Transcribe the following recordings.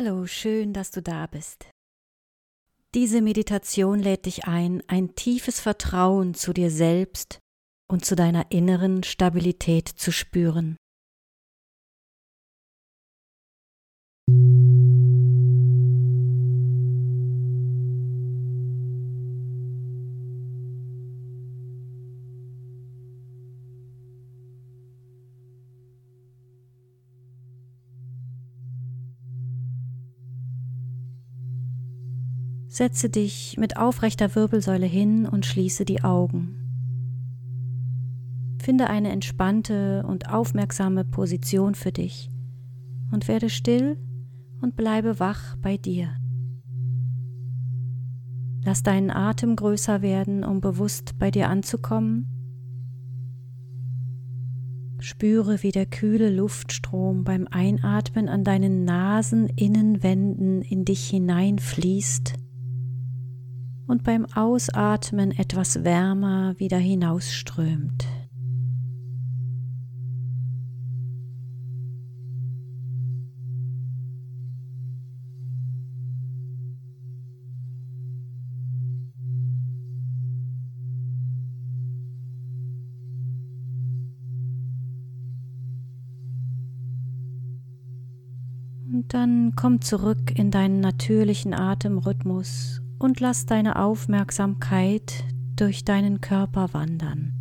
Hallo, schön, dass du da bist. Diese Meditation lädt dich ein, ein tiefes Vertrauen zu dir selbst und zu deiner inneren Stabilität zu spüren. Setze dich mit aufrechter Wirbelsäule hin und schließe die Augen. Finde eine entspannte und aufmerksame Position für dich und werde still und bleibe wach bei dir. Lass deinen Atem größer werden, um bewusst bei dir anzukommen. Spüre, wie der kühle Luftstrom beim Einatmen an deinen Naseninnenwänden in dich hineinfließt und beim Ausatmen etwas wärmer wieder hinausströmt. Und dann komm zurück in deinen natürlichen Atemrhythmus und lass deine Aufmerksamkeit durch deinen Körper wandern.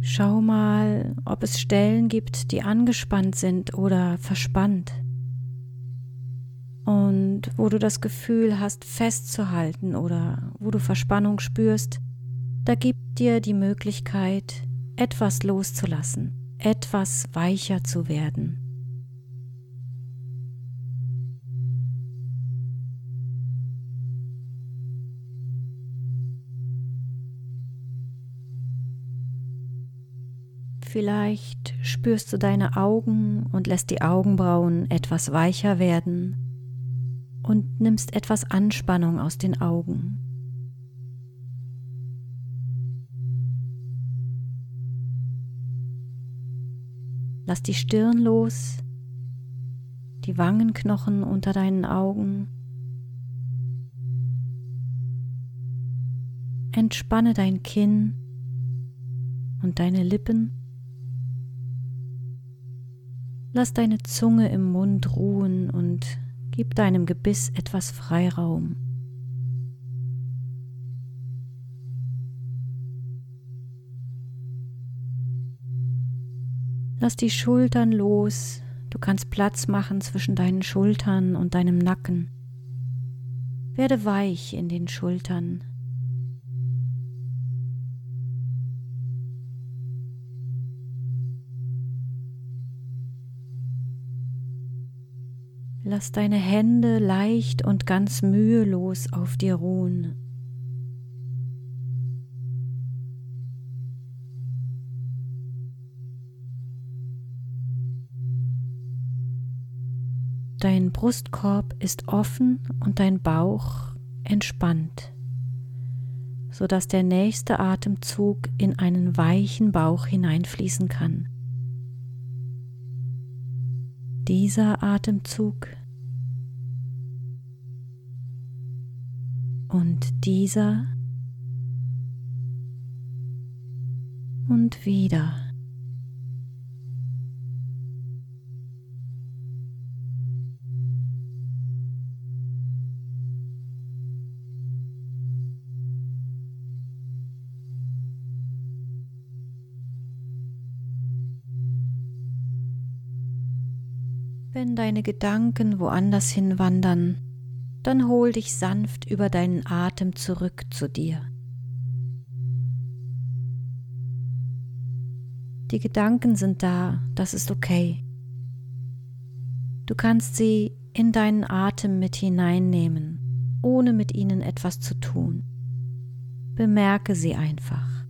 Schau mal, ob es Stellen gibt, die angespannt sind oder verspannt. Und wo du das Gefühl hast, festzuhalten oder wo du Verspannung spürst, da gib dir die Möglichkeit, etwas loszulassen, etwas weicher zu werden. Vielleicht spürst du deine Augen und lässt die Augenbrauen etwas weicher werden und nimmst etwas Anspannung aus den Augen. Lass die Stirn los, die Wangenknochen unter deinen Augen. Entspanne dein Kinn und deine Lippen. Lass deine Zunge im Mund ruhen und gib deinem Gebiss etwas Freiraum. Lass die Schultern los. Du kannst Platz machen zwischen deinen Schultern und deinem Nacken. Werde weich in den Schultern. Lass deine Hände leicht und ganz mühelos auf dir ruhen. Dein Brustkorb ist offen und dein Bauch entspannt, sodass der nächste Atemzug in einen weichen Bauch hineinfließen kann. Dieser Atemzug und dieser und wieder. Wenn deine Gedanken woanders hinwandern, dann hol dich sanft über deinen Atem zurück zu dir. Die Gedanken sind da, das ist okay. Du kannst sie in deinen Atem mit hineinnehmen, ohne mit ihnen etwas zu tun. Bemerke sie einfach.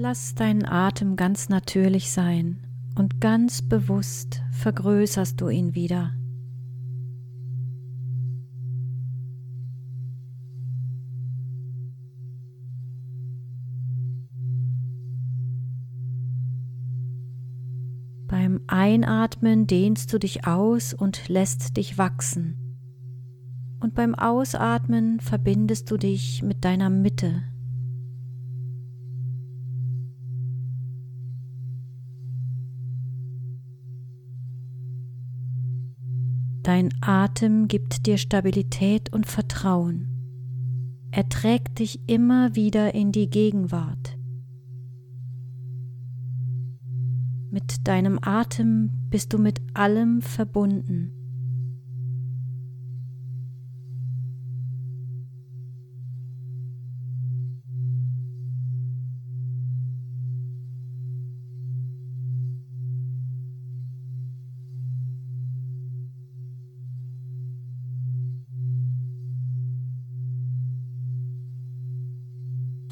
Lass deinen Atem ganz natürlich sein und ganz bewusst vergrößerst du ihn wieder. Beim Einatmen dehnst du dich aus und lässt dich wachsen. Und beim Ausatmen verbindest du dich mit deiner Mitte. Dein Atem gibt dir Stabilität und Vertrauen. Er trägt dich immer wieder in die Gegenwart. Mit deinem Atem bist du mit allem verbunden.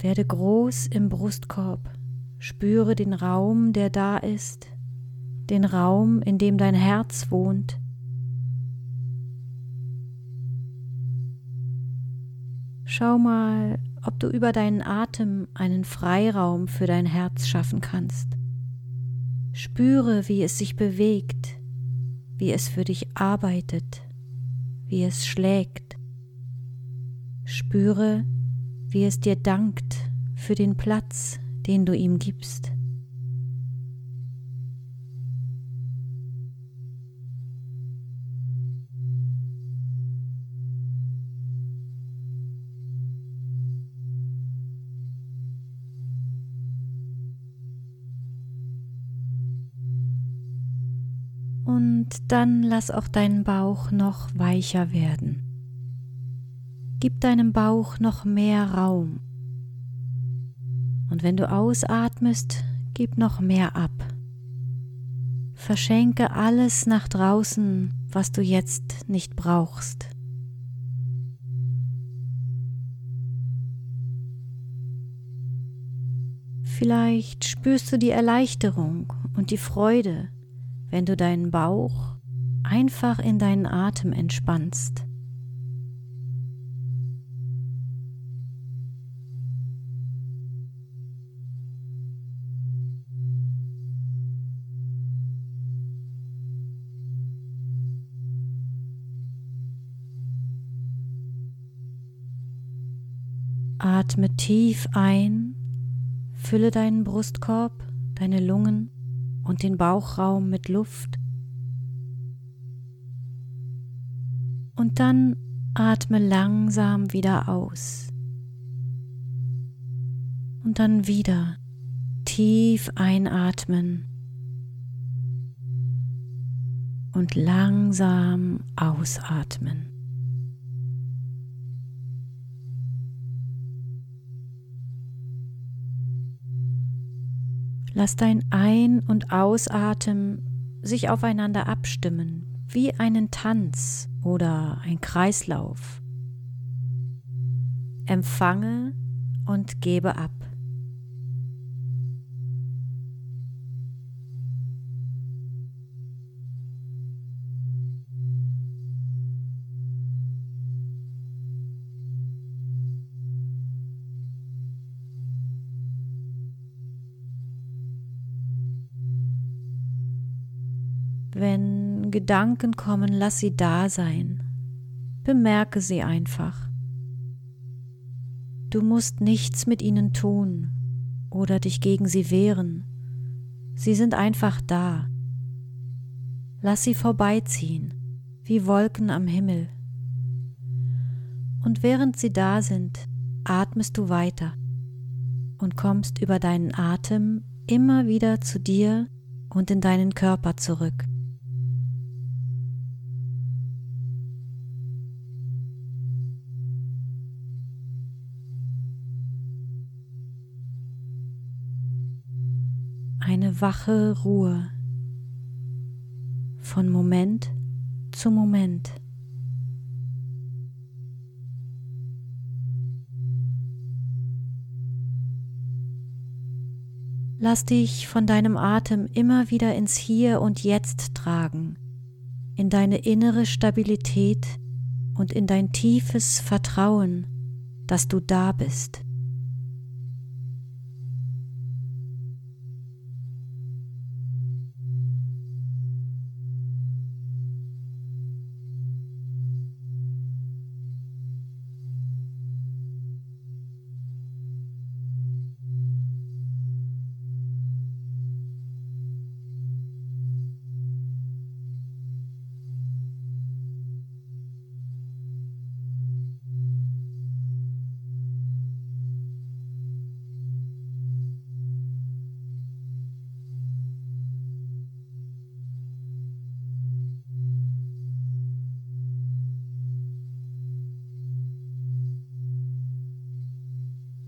Werde groß im Brustkorb, spüre den Raum, der da ist, den Raum, in dem dein Herz wohnt. Schau mal, ob du über deinen Atem einen Freiraum für dein Herz schaffen kannst. Spüre, wie es sich bewegt, wie es für dich arbeitet, wie es schlägt. Spüre, wie es dir dankt für den Platz, den du ihm gibst. Und dann lass auch deinen Bauch noch weicher werden. Gib deinem Bauch noch mehr Raum. Und wenn du ausatmest, gib noch mehr ab. Verschenke alles nach draußen, was du jetzt nicht brauchst. Vielleicht spürst du die Erleichterung und die Freude, wenn du deinen Bauch einfach in deinen Atem entspannst. Atme tief ein, fülle deinen Brustkorb, deine Lungen und den Bauchraum mit Luft. Und dann atme langsam wieder aus. Und dann wieder tief einatmen und langsam ausatmen. Lass dein Ein- und Ausatmen sich aufeinander abstimmen, wie einen Tanz oder ein Kreislauf. Empfange und gebe ab. Wenn Gedanken kommen, lass sie da sein. Bemerke sie einfach. Du musst nichts mit ihnen tun oder dich gegen sie wehren. Sie sind einfach da. Lass sie vorbeiziehen, wie Wolken am Himmel. Und während sie da sind, atmest du weiter und kommst über deinen Atem immer wieder zu dir und in deinen Körper zurück. Eine wache Ruhe von Moment zu Moment. Lass dich von deinem Atem immer wieder ins Hier und Jetzt tragen, in deine innere Stabilität und in dein tiefes Vertrauen, dass du da bist.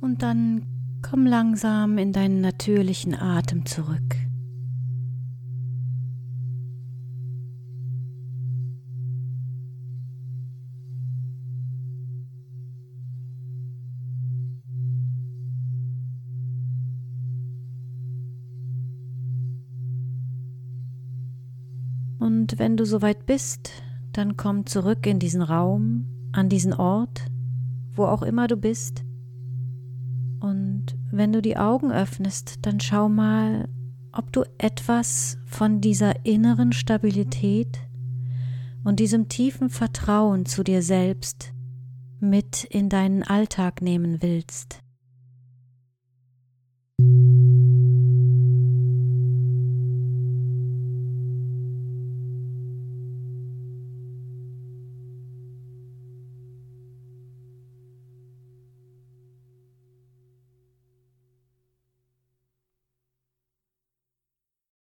Und dann komm langsam in deinen natürlichen Atem zurück. Und wenn du soweit bist, dann komm zurück in diesen Raum, an diesen Ort, wo auch immer du bist. Und wenn du die Augen öffnest, dann schau mal, ob du etwas von dieser inneren Stabilität und diesem tiefen Vertrauen zu dir selbst mit in deinen Alltag nehmen willst.